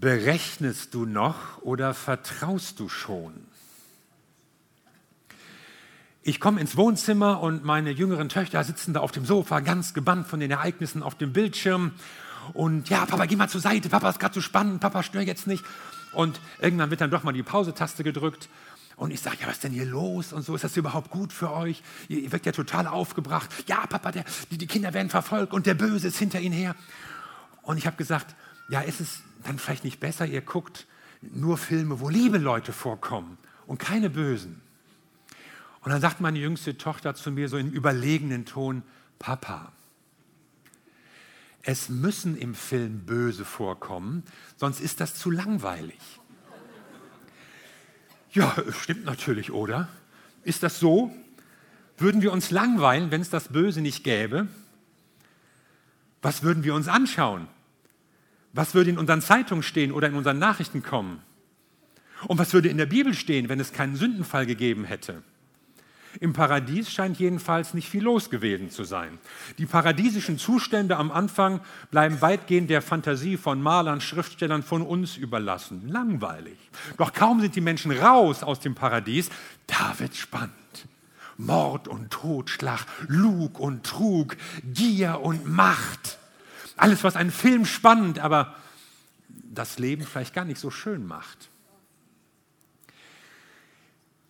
Berechnest du noch oder vertraust du schon? Ich komme ins Wohnzimmer und meine jüngeren Töchter sitzen da auf dem Sofa, ganz gebannt von den Ereignissen auf dem Bildschirm. Und ja, Papa, geh mal zur Seite, Papa ist gerade zu spannend, Papa, stör jetzt nicht. Und irgendwann wird dann doch mal die Pausetaste gedrückt. Und ich sage, ja, was ist denn hier los? Und so, ist das überhaupt gut für euch? Ihr, ihr wirkt ja total aufgebracht. Ja, Papa, der, die, die Kinder werden verfolgt und der Böse ist hinter ihnen her. Und ich habe gesagt, ja, ist es dann vielleicht nicht besser, ihr guckt nur Filme, wo liebe Leute vorkommen und keine Bösen? Und dann sagt meine jüngste Tochter zu mir so im überlegenen Ton, Papa, es müssen im Film Böse vorkommen, sonst ist das zu langweilig. Ja, stimmt natürlich, oder? Ist das so? Würden wir uns langweilen, wenn es das Böse nicht gäbe? Was würden wir uns anschauen? Was würde in unseren Zeitungen stehen oder in unseren Nachrichten kommen? Und was würde in der Bibel stehen, wenn es keinen Sündenfall gegeben hätte? Im Paradies scheint jedenfalls nicht viel los gewesen zu sein. Die paradiesischen Zustände am Anfang bleiben weitgehend der Fantasie von Malern, Schriftstellern von uns überlassen. Langweilig. Doch kaum sind die Menschen raus aus dem Paradies, da wird spannend. Mord und Totschlag, Lug und Trug, Gier und Macht. Alles, was einen Film spannend, aber das Leben vielleicht gar nicht so schön macht.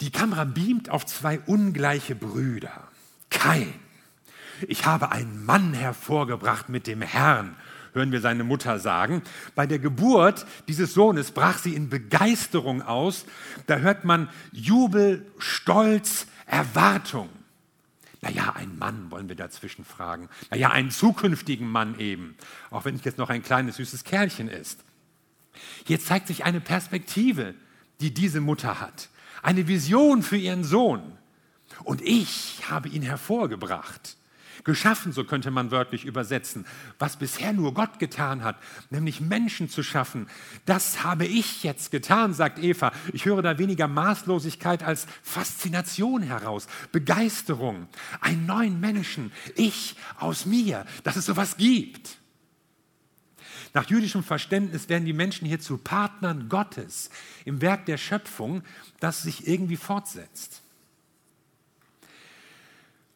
Die Kamera beamt auf zwei ungleiche Brüder. Kein. Ich habe einen Mann hervorgebracht mit dem Herrn, hören wir seine Mutter sagen. Bei der Geburt dieses Sohnes brach sie in Begeisterung aus. Da hört man Jubel, Stolz, Erwartung. Naja, ein Mann wollen wir dazwischen fragen. Naja, einen zukünftigen Mann eben, auch wenn es jetzt noch ein kleines, süßes Kerlchen ist. Hier zeigt sich eine Perspektive, die diese Mutter hat eine Vision für ihren Sohn. Und ich habe ihn hervorgebracht. Geschaffen, so könnte man wörtlich übersetzen, was bisher nur Gott getan hat, nämlich Menschen zu schaffen. Das habe ich jetzt getan, sagt Eva. Ich höre da weniger Maßlosigkeit als Faszination heraus, Begeisterung, einen neuen Menschen, ich aus mir, dass es sowas gibt. Nach jüdischem Verständnis werden die Menschen hier zu Partnern Gottes im Werk der Schöpfung, das sich irgendwie fortsetzt.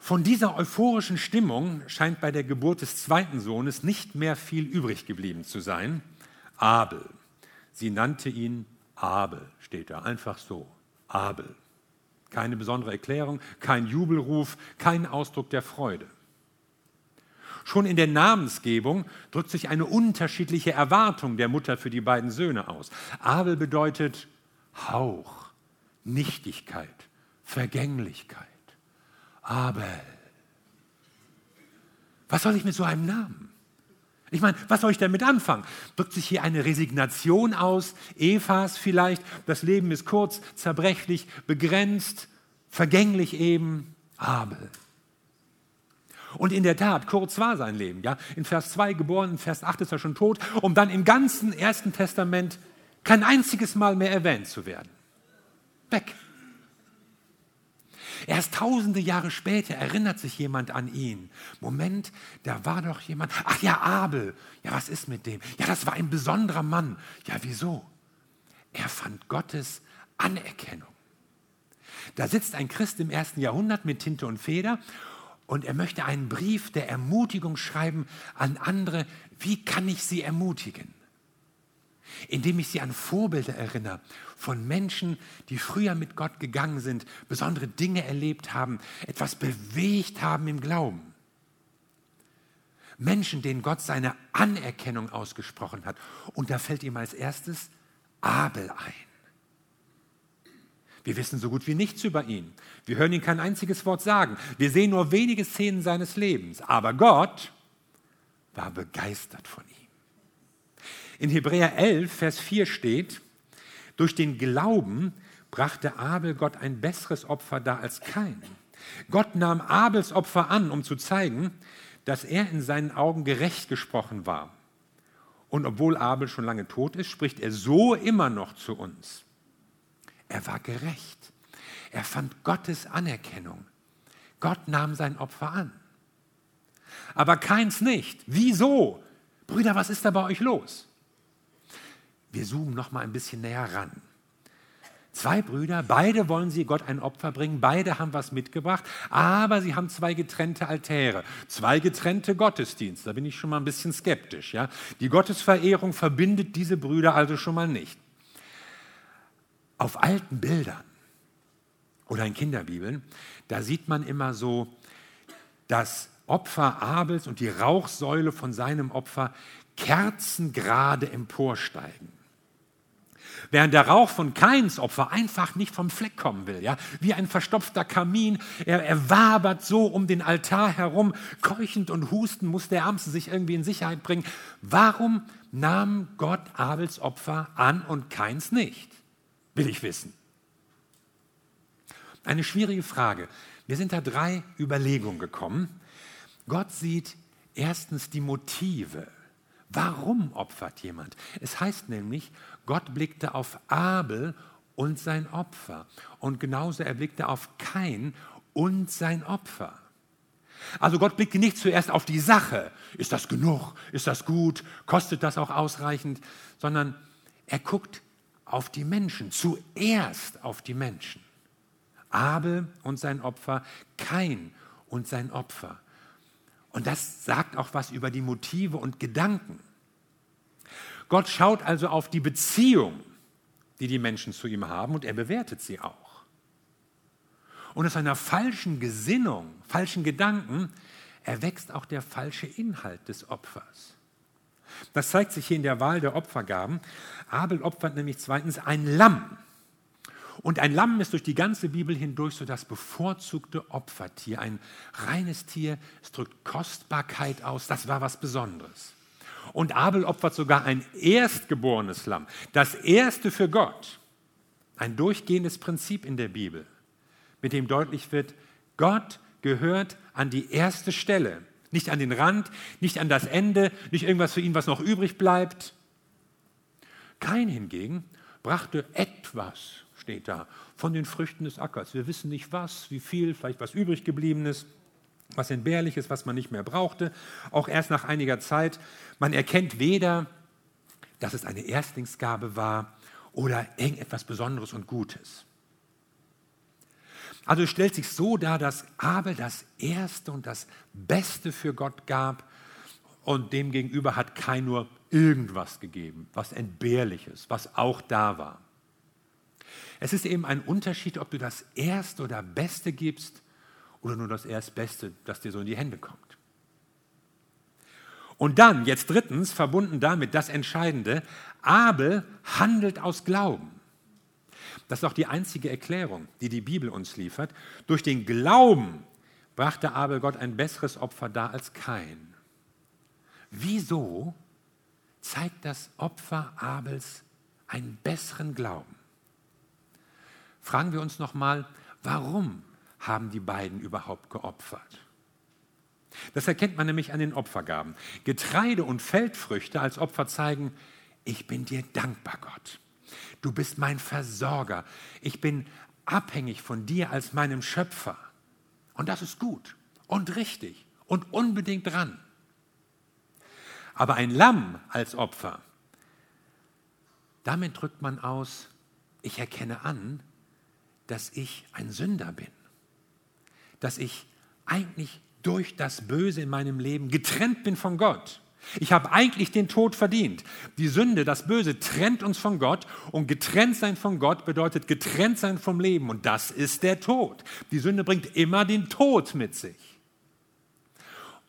Von dieser euphorischen Stimmung scheint bei der Geburt des zweiten Sohnes nicht mehr viel übrig geblieben zu sein. Abel. Sie nannte ihn Abel, steht da, einfach so. Abel. Keine besondere Erklärung, kein Jubelruf, kein Ausdruck der Freude. Schon in der Namensgebung drückt sich eine unterschiedliche Erwartung der Mutter für die beiden Söhne aus. Abel bedeutet Hauch, Nichtigkeit, Vergänglichkeit. Abel. Was soll ich mit so einem Namen? Ich meine, was soll ich damit anfangen? Drückt sich hier eine Resignation aus, Evas vielleicht, das Leben ist kurz, zerbrechlich, begrenzt, vergänglich eben, Abel. Und in der Tat, kurz war sein Leben. Ja? In Vers 2 geboren, in Vers 8 ist er schon tot, um dann im ganzen Ersten Testament kein einziges Mal mehr erwähnt zu werden. Weg. Erst tausende Jahre später erinnert sich jemand an ihn. Moment, da war doch jemand. Ach ja, Abel. Ja, was ist mit dem? Ja, das war ein besonderer Mann. Ja, wieso? Er fand Gottes Anerkennung. Da sitzt ein Christ im ersten Jahrhundert mit Tinte und Feder und er möchte einen Brief der Ermutigung schreiben an andere. Wie kann ich sie ermutigen? Indem ich sie an Vorbilder erinnere von Menschen, die früher mit Gott gegangen sind, besondere Dinge erlebt haben, etwas bewegt haben im Glauben. Menschen, denen Gott seine Anerkennung ausgesprochen hat. Und da fällt ihm als erstes Abel ein. Wir wissen so gut wie nichts über ihn. Wir hören ihn kein einziges Wort sagen. Wir sehen nur wenige Szenen seines Lebens. Aber Gott war begeistert von ihm. In Hebräer 11, Vers 4 steht, durch den Glauben brachte Abel Gott ein besseres Opfer dar als kein. Gott nahm Abels Opfer an, um zu zeigen, dass er in seinen Augen gerecht gesprochen war. Und obwohl Abel schon lange tot ist, spricht er so immer noch zu uns. Er war gerecht. Er fand Gottes Anerkennung. Gott nahm sein Opfer an. Aber keins nicht. Wieso? Brüder, was ist da bei euch los? Wir zoomen noch mal ein bisschen näher ran. Zwei Brüder, beide wollen sie Gott ein Opfer bringen, beide haben was mitgebracht, aber sie haben zwei getrennte Altäre, zwei getrennte Gottesdienste. Da bin ich schon mal ein bisschen skeptisch. Ja? Die Gottesverehrung verbindet diese Brüder also schon mal nicht. Auf alten Bildern oder in Kinderbibeln, da sieht man immer so das Opfer Abels und die Rauchsäule von seinem Opfer kerzengerade emporsteigen. Während der Rauch von Kains Opfer einfach nicht vom Fleck kommen will, ja, wie ein verstopfter Kamin, er, er wabert so um den Altar herum, keuchend und husten muss der Ärmste sich irgendwie in Sicherheit bringen. Warum nahm Gott Abels Opfer an und Kains nicht? Will ich wissen. Eine schwierige Frage. Wir sind da drei Überlegungen gekommen. Gott sieht erstens die Motive. Warum opfert jemand? Es heißt nämlich, Gott blickte auf Abel und sein Opfer. Und genauso er blickte auf Kain und sein Opfer. Also Gott blickte nicht zuerst auf die Sache, ist das genug, ist das gut, kostet das auch ausreichend, sondern er guckt auf die Menschen, zuerst auf die Menschen. Abel und sein Opfer, Kain und sein Opfer. Und das sagt auch was über die Motive und Gedanken. Gott schaut also auf die Beziehung, die die Menschen zu ihm haben und er bewertet sie auch. Und aus einer falschen Gesinnung, falschen Gedanken erwächst auch der falsche Inhalt des Opfers. Das zeigt sich hier in der Wahl der Opfergaben. Abel opfert nämlich zweitens ein Lamm. Und ein Lamm ist durch die ganze Bibel hindurch so das bevorzugte Opfertier. Ein reines Tier, es drückt Kostbarkeit aus, das war was Besonderes. Und Abel opfert sogar ein erstgeborenes Lamm, das erste für Gott. Ein durchgehendes Prinzip in der Bibel, mit dem deutlich wird, Gott gehört an die erste Stelle, nicht an den Rand, nicht an das Ende, nicht irgendwas für ihn, was noch übrig bleibt. Kein hingegen brachte etwas steht da, von den Früchten des Ackers. Wir wissen nicht was, wie viel, vielleicht was übrig gebliebenes, was entbehrliches, was man nicht mehr brauchte. Auch erst nach einiger Zeit. Man erkennt weder, dass es eine Erstlingsgabe war oder irgendetwas Besonderes und Gutes. Also stellt sich so dar, dass Abel das Erste und das Beste für Gott gab und demgegenüber hat kein nur irgendwas gegeben, was Entbehrliches, was auch da war. Es ist eben ein Unterschied, ob du das Erste oder Beste gibst oder nur das Erstbeste, das dir so in die Hände kommt. Und dann, jetzt drittens, verbunden damit das Entscheidende, Abel handelt aus Glauben. Das ist auch die einzige Erklärung, die die Bibel uns liefert. Durch den Glauben brachte Abel Gott ein besseres Opfer dar als kein. Wieso zeigt das Opfer Abels einen besseren Glauben? fragen wir uns nochmal, warum haben die beiden überhaupt geopfert? Das erkennt man nämlich an den Opfergaben. Getreide und Feldfrüchte als Opfer zeigen, ich bin dir dankbar, Gott. Du bist mein Versorger. Ich bin abhängig von dir als meinem Schöpfer. Und das ist gut und richtig und unbedingt dran. Aber ein Lamm als Opfer, damit drückt man aus, ich erkenne an, dass ich ein Sünder bin, dass ich eigentlich durch das Böse in meinem Leben getrennt bin von Gott. Ich habe eigentlich den Tod verdient. Die Sünde, das Böse trennt uns von Gott und getrennt sein von Gott bedeutet getrennt sein vom Leben und das ist der Tod. Die Sünde bringt immer den Tod mit sich.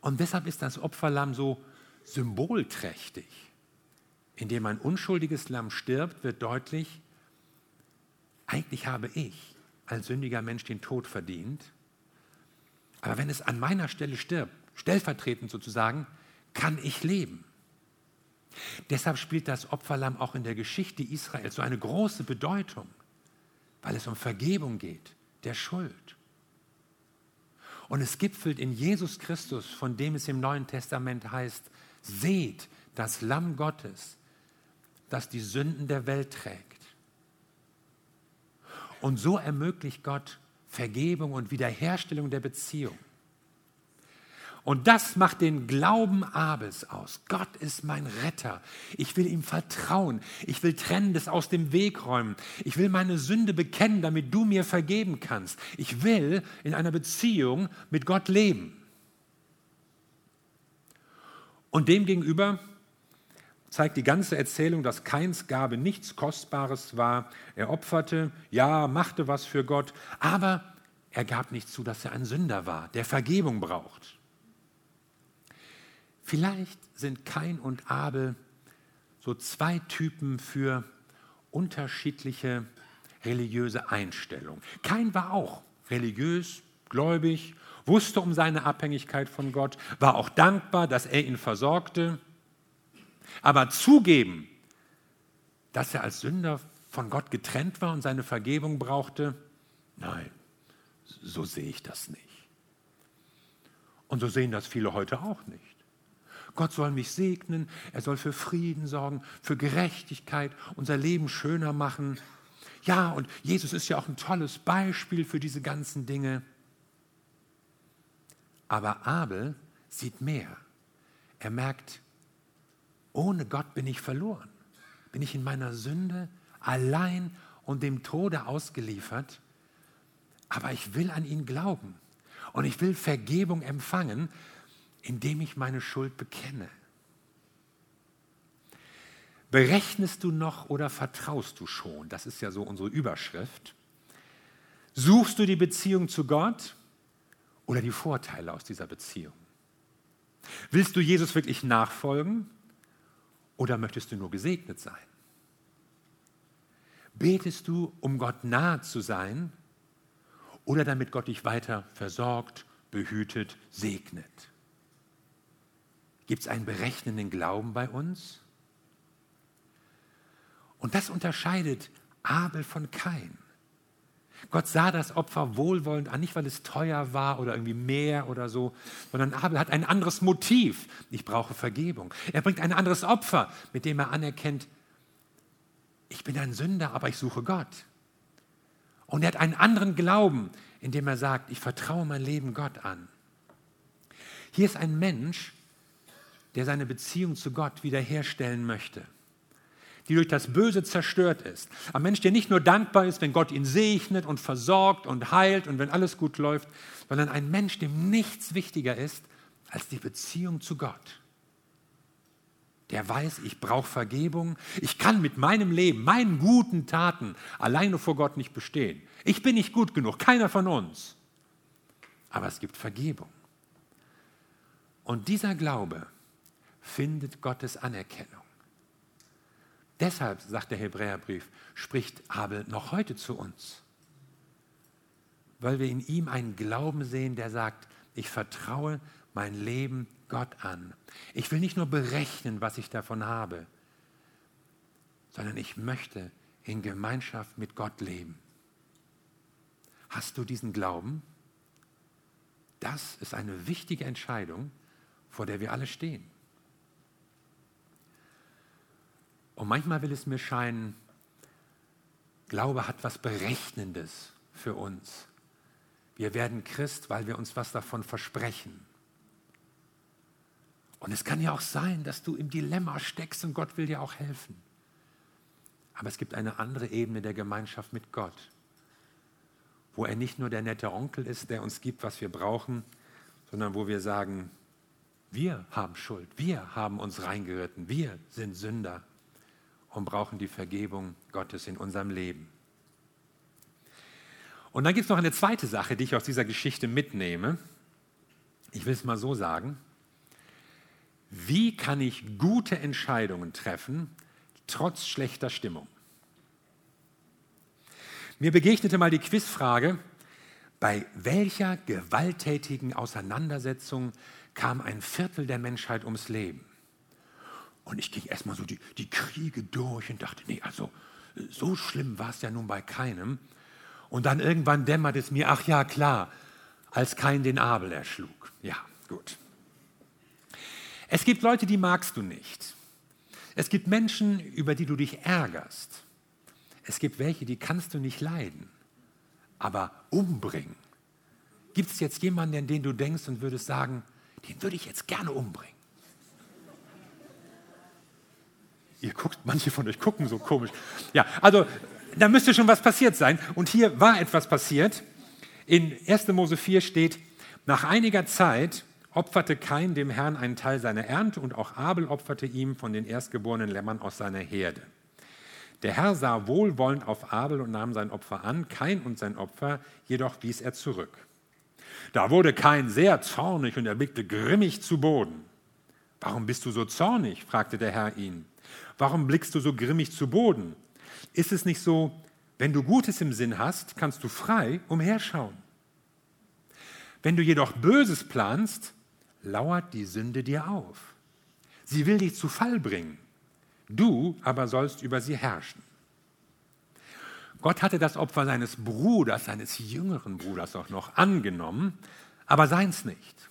Und deshalb ist das Opferlamm so symbolträchtig. Indem ein unschuldiges Lamm stirbt, wird deutlich, eigentlich habe ich als sündiger Mensch den Tod verdient. Aber wenn es an meiner Stelle stirbt, stellvertretend sozusagen, kann ich leben. Deshalb spielt das Opferlamm auch in der Geschichte Israels so eine große Bedeutung, weil es um Vergebung geht, der Schuld. Und es gipfelt in Jesus Christus, von dem es im Neuen Testament heißt, seht das Lamm Gottes, das die Sünden der Welt trägt. Und so ermöglicht Gott Vergebung und Wiederherstellung der Beziehung. Und das macht den Glauben Abels aus. Gott ist mein Retter. Ich will ihm vertrauen. Ich will Trennendes aus dem Weg räumen. Ich will meine Sünde bekennen, damit du mir vergeben kannst. Ich will in einer Beziehung mit Gott leben. Und demgegenüber zeigt die ganze Erzählung, dass Keins Gabe nichts Kostbares war. Er opferte, ja, machte was für Gott, aber er gab nicht zu, dass er ein Sünder war, der Vergebung braucht. Vielleicht sind Kain und Abel so zwei Typen für unterschiedliche religiöse Einstellungen. Kain war auch religiös, gläubig, wusste um seine Abhängigkeit von Gott, war auch dankbar, dass er ihn versorgte. Aber zugeben, dass er als Sünder von Gott getrennt war und seine Vergebung brauchte, nein, so sehe ich das nicht. Und so sehen das viele heute auch nicht. Gott soll mich segnen, er soll für Frieden sorgen, für Gerechtigkeit, unser Leben schöner machen. Ja, und Jesus ist ja auch ein tolles Beispiel für diese ganzen Dinge. Aber Abel sieht mehr. Er merkt, ohne Gott bin ich verloren. Bin ich in meiner Sünde allein und dem Tode ausgeliefert. Aber ich will an ihn glauben. Und ich will Vergebung empfangen, indem ich meine Schuld bekenne. Berechnest du noch oder vertraust du schon? Das ist ja so unsere Überschrift. Suchst du die Beziehung zu Gott oder die Vorteile aus dieser Beziehung? Willst du Jesus wirklich nachfolgen oder möchtest du nur gesegnet sein? Betest du, um Gott nahe zu sein oder damit Gott dich weiter versorgt, behütet, segnet? Gibt es einen berechnenden Glauben bei uns? Und das unterscheidet Abel von Kain. Gott sah das Opfer wohlwollend an, nicht weil es teuer war oder irgendwie mehr oder so, sondern Abel hat ein anderes Motiv. Ich brauche Vergebung. Er bringt ein anderes Opfer, mit dem er anerkennt, ich bin ein Sünder, aber ich suche Gott. Und er hat einen anderen Glauben, indem er sagt, ich vertraue mein Leben Gott an. Hier ist ein Mensch, der seine Beziehung zu Gott wiederherstellen möchte die durch das Böse zerstört ist. Ein Mensch, der nicht nur dankbar ist, wenn Gott ihn segnet und versorgt und heilt und wenn alles gut läuft, sondern ein Mensch, dem nichts wichtiger ist als die Beziehung zu Gott. Der weiß, ich brauche Vergebung. Ich kann mit meinem Leben, meinen guten Taten alleine vor Gott nicht bestehen. Ich bin nicht gut genug, keiner von uns. Aber es gibt Vergebung. Und dieser Glaube findet Gottes Anerkennung. Deshalb, sagt der Hebräerbrief, spricht Abel noch heute zu uns. Weil wir in ihm einen Glauben sehen, der sagt, ich vertraue mein Leben Gott an. Ich will nicht nur berechnen, was ich davon habe, sondern ich möchte in Gemeinschaft mit Gott leben. Hast du diesen Glauben? Das ist eine wichtige Entscheidung, vor der wir alle stehen. Und manchmal will es mir scheinen, Glaube hat was Berechnendes für uns. Wir werden Christ, weil wir uns was davon versprechen. Und es kann ja auch sein, dass du im Dilemma steckst und Gott will dir auch helfen. Aber es gibt eine andere Ebene der Gemeinschaft mit Gott, wo er nicht nur der nette Onkel ist, der uns gibt, was wir brauchen, sondern wo wir sagen, wir haben Schuld, wir haben uns reingeritten, wir sind Sünder und brauchen die Vergebung Gottes in unserem Leben. Und dann gibt es noch eine zweite Sache, die ich aus dieser Geschichte mitnehme. Ich will es mal so sagen. Wie kann ich gute Entscheidungen treffen, trotz schlechter Stimmung? Mir begegnete mal die Quizfrage, bei welcher gewalttätigen Auseinandersetzung kam ein Viertel der Menschheit ums Leben? Und ich ging erstmal so die, die Kriege durch und dachte, nee, also so schlimm war es ja nun bei keinem. Und dann irgendwann dämmert es mir, ach ja, klar, als kein den Abel erschlug. Ja, gut. Es gibt Leute, die magst du nicht. Es gibt Menschen, über die du dich ärgerst. Es gibt welche, die kannst du nicht leiden, aber umbringen. Gibt es jetzt jemanden, an den du denkst und würdest sagen, den würde ich jetzt gerne umbringen. Ihr guckt, manche von euch gucken so komisch. Ja, also da müsste schon was passiert sein. Und hier war etwas passiert. In 1. Mose 4 steht, nach einiger Zeit opferte Kain dem Herrn einen Teil seiner Ernte und auch Abel opferte ihm von den erstgeborenen Lämmern aus seiner Herde. Der Herr sah wohlwollend auf Abel und nahm sein Opfer an, Kain und sein Opfer jedoch wies er zurück. Da wurde Kain sehr zornig und er blickte grimmig zu Boden. Warum bist du so zornig? fragte der Herr ihn. Warum blickst du so grimmig zu Boden? Ist es nicht so, wenn du Gutes im Sinn hast, kannst du frei umherschauen? Wenn du jedoch Böses planst, lauert die Sünde dir auf. Sie will dich zu Fall bringen. Du aber sollst über sie herrschen. Gott hatte das Opfer seines Bruders, seines jüngeren Bruders auch noch angenommen, aber seins nicht.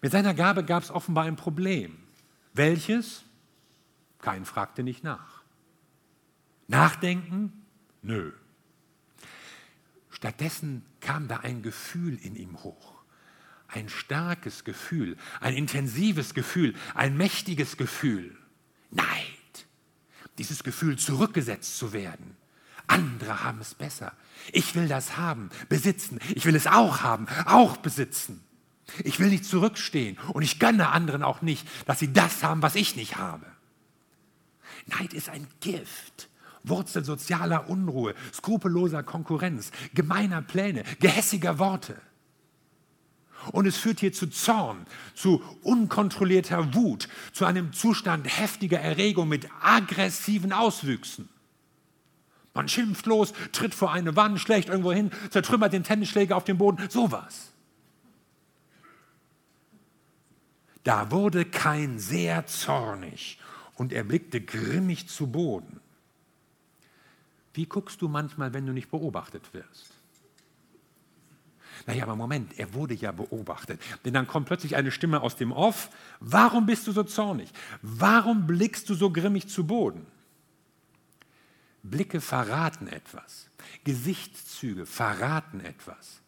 Mit seiner Gabe gab es offenbar ein Problem. Welches? Kein fragte nicht nach. Nachdenken? Nö. Stattdessen kam da ein Gefühl in ihm hoch. Ein starkes Gefühl, ein intensives Gefühl, ein mächtiges Gefühl. Neid. Dieses Gefühl, zurückgesetzt zu werden. Andere haben es besser. Ich will das haben, besitzen. Ich will es auch haben, auch besitzen. Ich will nicht zurückstehen und ich gönne anderen auch nicht, dass sie das haben, was ich nicht habe. Neid ist ein Gift, Wurzel sozialer Unruhe, skrupelloser Konkurrenz, gemeiner Pläne, gehässiger Worte. Und es führt hier zu Zorn, zu unkontrollierter Wut, zu einem Zustand heftiger Erregung mit aggressiven Auswüchsen. Man schimpft los, tritt vor eine Wand, schlägt irgendwo hin, zertrümmert den Tennisschläger auf dem Boden, sowas. Da wurde Kain sehr zornig und er blickte grimmig zu Boden. Wie guckst du manchmal, wenn du nicht beobachtet wirst? Naja, aber Moment, er wurde ja beobachtet. Denn dann kommt plötzlich eine Stimme aus dem Off. Warum bist du so zornig? Warum blickst du so grimmig zu Boden? Blicke verraten etwas. Gesichtszüge verraten etwas.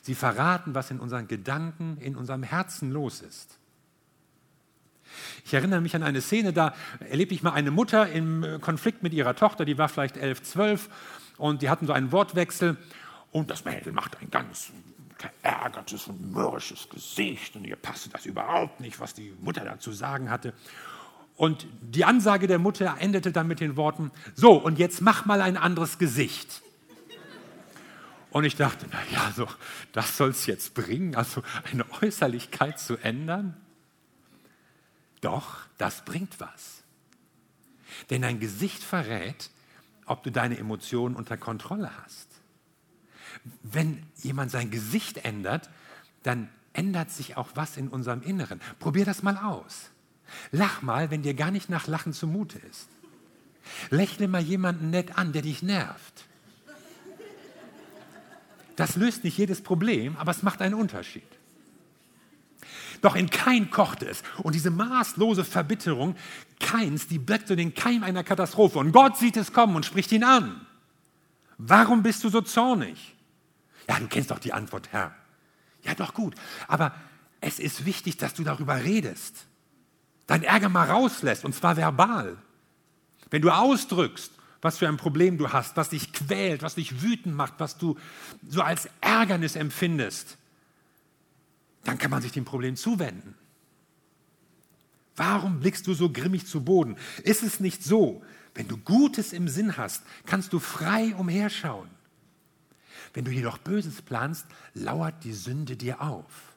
Sie verraten, was in unseren Gedanken, in unserem Herzen los ist. Ich erinnere mich an eine Szene, da erlebte ich mal eine Mutter im äh, Konflikt mit ihrer Tochter, die war vielleicht elf, zwölf und die hatten so einen Wortwechsel und das Mädel macht ein ganz verärgertes und mürrisches Gesicht und ihr passte das überhaupt nicht, was die Mutter da zu sagen hatte. Und die Ansage der Mutter endete dann mit den Worten, so und jetzt mach mal ein anderes Gesicht. Und ich dachte, naja, so, das soll es jetzt bringen, also eine Äußerlichkeit zu ändern. Doch, das bringt was. Denn dein Gesicht verrät, ob du deine Emotionen unter Kontrolle hast. Wenn jemand sein Gesicht ändert, dann ändert sich auch was in unserem Inneren. Probier das mal aus. Lach mal, wenn dir gar nicht nach Lachen zumute ist. Lächle mal jemanden nett an, der dich nervt. Das löst nicht jedes Problem, aber es macht einen Unterschied. Doch in Kain kochte es. Und diese maßlose Verbitterung Kains, die bleckt so den Keim einer Katastrophe. Und Gott sieht es kommen und spricht ihn an. Warum bist du so zornig? Ja, du kennst doch die Antwort, Herr. Ja, doch gut. Aber es ist wichtig, dass du darüber redest. Dein Ärger mal rauslässt, und zwar verbal. Wenn du ausdrückst, was für ein Problem du hast, was dich quält, was dich wütend macht, was du so als Ärgernis empfindest, dann kann man sich dem Problem zuwenden. Warum blickst du so grimmig zu Boden? Ist es nicht so, wenn du Gutes im Sinn hast, kannst du frei umherschauen. Wenn du jedoch Böses planst, lauert die Sünde dir auf.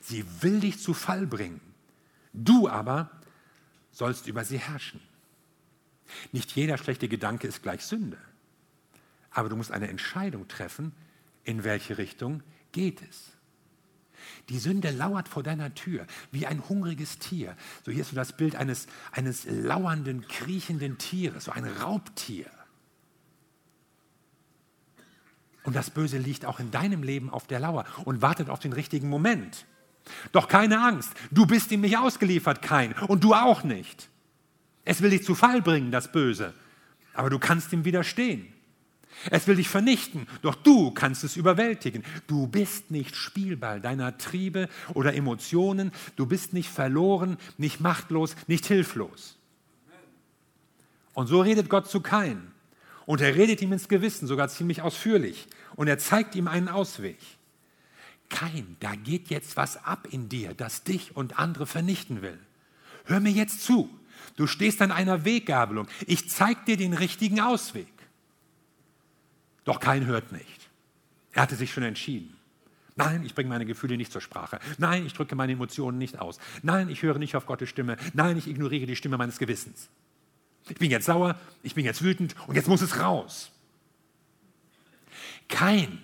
Sie will dich zu Fall bringen. Du aber sollst über sie herrschen. Nicht jeder schlechte Gedanke ist gleich Sünde. Aber du musst eine Entscheidung treffen, in welche Richtung geht es. Die Sünde lauert vor deiner Tür wie ein hungriges Tier. So hier ist so das Bild eines, eines lauernden, kriechenden Tieres, so ein Raubtier. Und das Böse liegt auch in deinem Leben auf der Lauer und wartet auf den richtigen Moment. Doch keine Angst, du bist ihm nicht ausgeliefert, kein, und du auch nicht. Es will dich zu Fall bringen, das Böse, aber du kannst ihm widerstehen. Es will dich vernichten, doch du kannst es überwältigen. Du bist nicht Spielball deiner Triebe oder Emotionen. Du bist nicht verloren, nicht machtlos, nicht hilflos. Und so redet Gott zu Kain. Und er redet ihm ins Gewissen, sogar ziemlich ausführlich. Und er zeigt ihm einen Ausweg. Kain, da geht jetzt was ab in dir, das dich und andere vernichten will. Hör mir jetzt zu. Du stehst an einer Weggabelung. Ich zeige dir den richtigen Ausweg. Doch kein hört nicht. Er hatte sich schon entschieden. Nein, ich bringe meine Gefühle nicht zur Sprache. Nein, ich drücke meine Emotionen nicht aus. Nein, ich höre nicht auf Gottes Stimme. Nein, ich ignoriere die Stimme meines Gewissens. Ich bin jetzt sauer, ich bin jetzt wütend und jetzt muss es raus. Kein,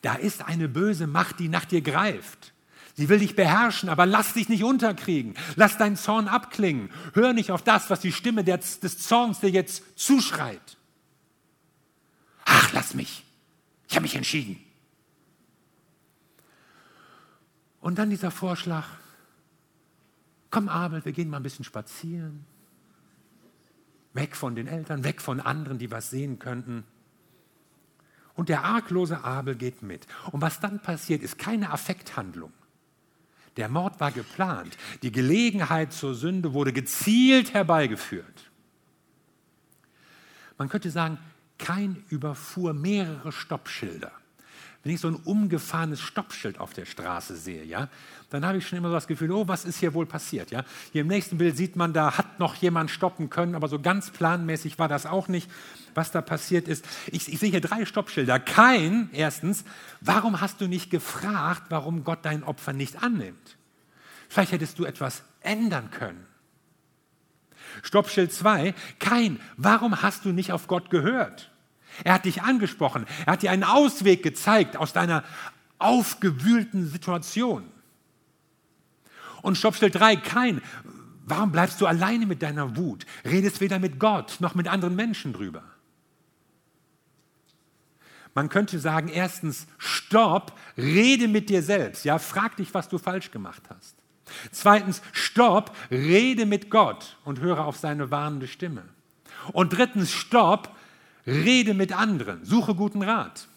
da ist eine böse Macht, die nach dir greift. Sie will dich beherrschen, aber lass dich nicht unterkriegen. Lass deinen Zorn abklingen. Hör nicht auf das, was die Stimme des, Zorns dir jetzt zuschreit. Lass mich. Ich habe mich entschieden. Und dann dieser Vorschlag, komm Abel, wir gehen mal ein bisschen spazieren. Weg von den Eltern, weg von anderen, die was sehen könnten. Und der arglose Abel geht mit. Und was dann passiert, ist keine Affekthandlung. Der Mord war geplant. Die Gelegenheit zur Sünde wurde gezielt herbeigeführt. Man könnte sagen, kein überfuhr mehrere Stoppschilder. Wenn ich so ein umgefahrenes Stoppschild auf der Straße sehe, ja, dann habe ich schon immer so das Gefühl, oh, was ist hier wohl passiert? Ja? Hier im nächsten Bild sieht man, da hat noch jemand stoppen können, aber so ganz planmäßig war das auch nicht, was da passiert ist. Ich, ich sehe hier drei Stoppschilder. Kein, erstens, warum hast du nicht gefragt, warum Gott dein Opfer nicht annimmt? Vielleicht hättest du etwas ändern können. Stoppschild 2, kein, warum hast du nicht auf Gott gehört? Er hat dich angesprochen, er hat dir einen Ausweg gezeigt aus deiner aufgewühlten Situation. Und Stoppschild 3, kein, warum bleibst du alleine mit deiner Wut? Redest weder mit Gott noch mit anderen Menschen drüber. Man könnte sagen, erstens, stopp, rede mit dir selbst. Ja, frag dich, was du falsch gemacht hast. Zweitens, stopp, rede mit Gott und höre auf seine warnende Stimme. Und drittens, stopp, rede mit anderen, suche guten Rat.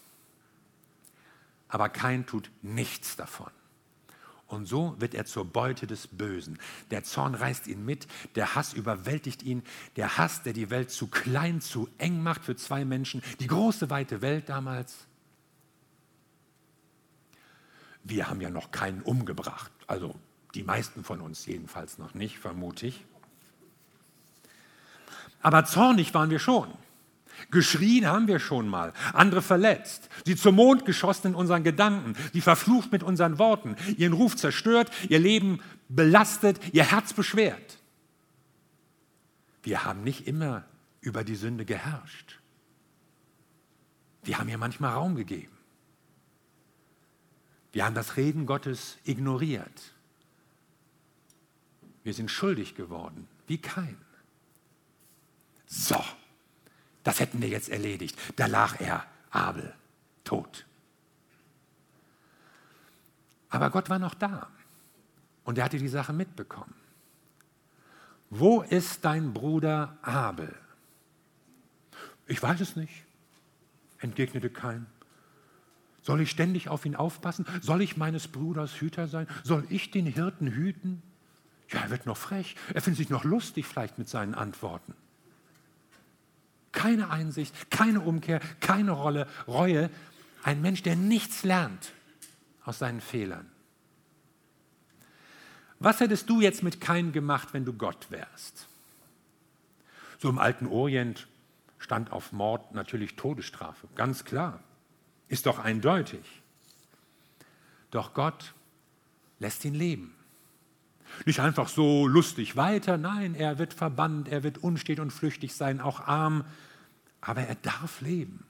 Aber kein tut nichts davon. Und so wird er zur Beute des Bösen. Der Zorn reißt ihn mit, der Hass überwältigt ihn, der Hass, der die Welt zu klein, zu eng macht für zwei Menschen, die große, weite Welt damals. Wir haben ja noch keinen umgebracht, also die meisten von uns jedenfalls noch nicht, vermute ich. Aber zornig waren wir schon. Geschrien haben wir schon mal, andere verletzt, sie zum Mond geschossen in unseren Gedanken, sie verflucht mit unseren Worten, ihren Ruf zerstört, ihr Leben belastet, ihr Herz beschwert. Wir haben nicht immer über die Sünde geherrscht. Wir haben ihr manchmal Raum gegeben. Wir haben das Reden Gottes ignoriert. Wir sind schuldig geworden, wie kein. So, das hätten wir jetzt erledigt. Da lag er, Abel, tot. Aber Gott war noch da und er hatte die Sache mitbekommen. Wo ist dein Bruder Abel? Ich weiß es nicht, entgegnete Kain. Soll ich ständig auf ihn aufpassen? Soll ich meines Bruders Hüter sein? Soll ich den Hirten hüten? Ja, er wird noch frech. Er findet sich noch lustig vielleicht mit seinen Antworten. Keine Einsicht, keine Umkehr, keine Rolle, Reue. Ein Mensch, der nichts lernt aus seinen Fehlern. Was hättest du jetzt mit Kain gemacht, wenn du Gott wärst? So im alten Orient stand auf Mord natürlich Todesstrafe, ganz klar. Ist doch eindeutig. Doch Gott lässt ihn leben. Nicht einfach so lustig weiter, nein, er wird verbannt, er wird unstet und flüchtig sein, auch arm, aber er darf leben.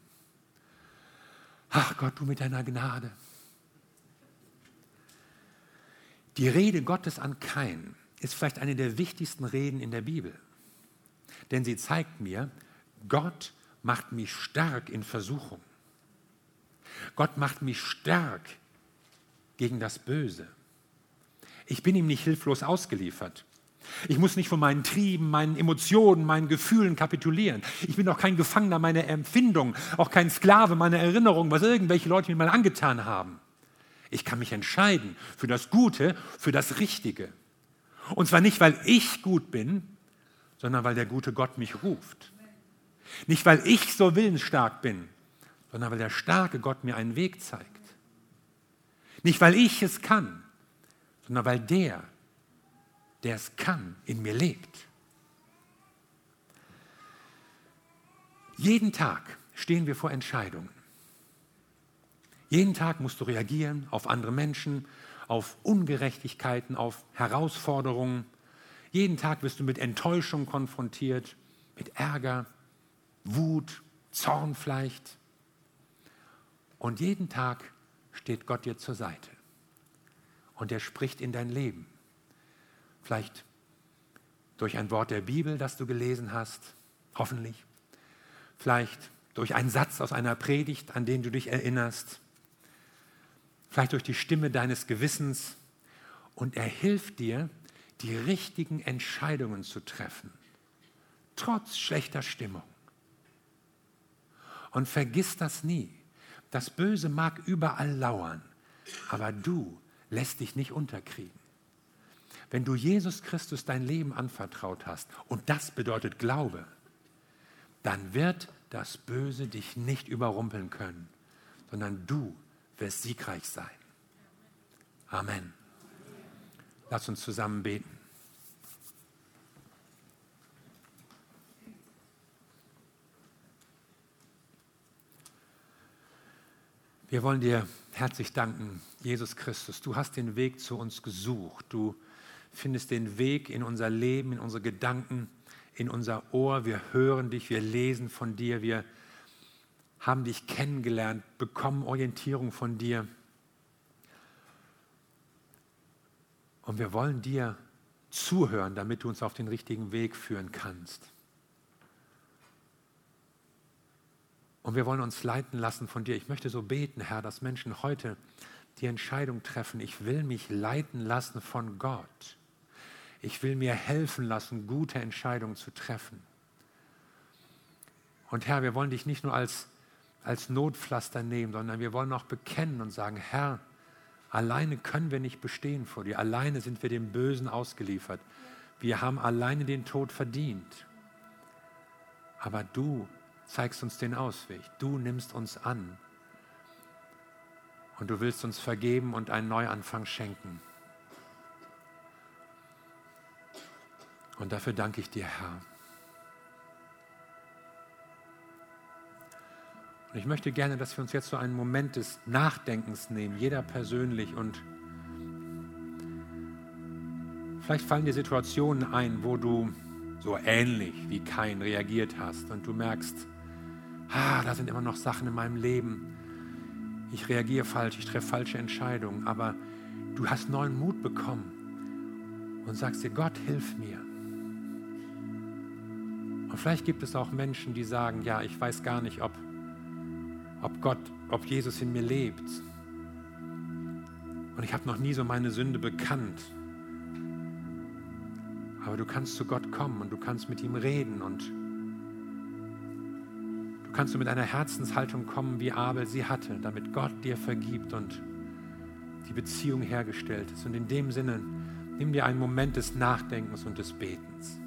Ach Gott, du mit deiner Gnade. Die Rede Gottes an Kain ist vielleicht eine der wichtigsten Reden in der Bibel, denn sie zeigt mir, Gott macht mich stark in Versuchung. Gott macht mich stark gegen das Böse. Ich bin ihm nicht hilflos ausgeliefert. Ich muss nicht von meinen Trieben, meinen Emotionen, meinen Gefühlen kapitulieren. Ich bin auch kein Gefangener meiner Empfindungen, auch kein Sklave meiner Erinnerungen, was irgendwelche Leute mir mal angetan haben. Ich kann mich entscheiden für das Gute, für das Richtige. Und zwar nicht, weil ich gut bin, sondern weil der gute Gott mich ruft. Nicht, weil ich so willensstark bin, sondern weil der starke Gott mir einen Weg zeigt. Nicht, weil ich es kann, sondern weil der, der es kann, in mir lebt. Jeden Tag stehen wir vor Entscheidungen. Jeden Tag musst du reagieren auf andere Menschen, auf Ungerechtigkeiten, auf Herausforderungen. Jeden Tag wirst du mit Enttäuschung konfrontiert, mit Ärger, Wut, Zorn vielleicht. Und jeden Tag steht Gott dir zur Seite. Und er spricht in dein Leben. Vielleicht durch ein Wort der Bibel, das du gelesen hast, hoffentlich. Vielleicht durch einen Satz aus einer Predigt, an den du dich erinnerst. Vielleicht durch die Stimme deines Gewissens. Und er hilft dir, die richtigen Entscheidungen zu treffen, trotz schlechter Stimmung. Und vergiss das nie. Das Böse mag überall lauern, aber du lässt dich nicht unterkriegen. Wenn du Jesus Christus dein Leben anvertraut hast, und das bedeutet Glaube, dann wird das Böse dich nicht überrumpeln können, sondern du wirst siegreich sein. Amen. Lass uns zusammen beten. Wir wollen dir herzlich danken, Jesus Christus. Du hast den Weg zu uns gesucht. Du findest den Weg in unser Leben, in unsere Gedanken, in unser Ohr. Wir hören dich, wir lesen von dir, wir haben dich kennengelernt, bekommen Orientierung von dir. Und wir wollen dir zuhören, damit du uns auf den richtigen Weg führen kannst. Und wir wollen uns leiten lassen von dir. Ich möchte so beten, Herr, dass Menschen heute die Entscheidung treffen, ich will mich leiten lassen von Gott. Ich will mir helfen lassen, gute Entscheidungen zu treffen. Und Herr, wir wollen dich nicht nur als, als Notpflaster nehmen, sondern wir wollen auch bekennen und sagen, Herr, alleine können wir nicht bestehen vor dir. Alleine sind wir dem Bösen ausgeliefert. Wir haben alleine den Tod verdient. Aber du zeigst uns den Ausweg. Du nimmst uns an. Und du willst uns vergeben und einen Neuanfang schenken. Und dafür danke ich dir, Herr. Und ich möchte gerne, dass wir uns jetzt so einen Moment des Nachdenkens nehmen, jeder persönlich. Und vielleicht fallen dir Situationen ein, wo du so ähnlich wie kein reagiert hast und du merkst, ah, da sind immer noch Sachen in meinem Leben. Ich reagiere falsch, ich treffe falsche Entscheidungen, aber du hast neuen Mut bekommen und sagst dir, Gott, hilf mir. Und vielleicht gibt es auch Menschen, die sagen, ja, ich weiß gar nicht, ob, ob Gott, ob Jesus in mir lebt. Und ich habe noch nie so meine Sünde bekannt. Aber du kannst zu Gott kommen und du kannst mit ihm reden und kannst du mit einer Herzenshaltung kommen, wie Abel sie hatte, damit Gott dir vergibt und die Beziehung hergestellt ist. Und in dem Sinne, nimm dir einen Moment des Nachdenkens und des Betens.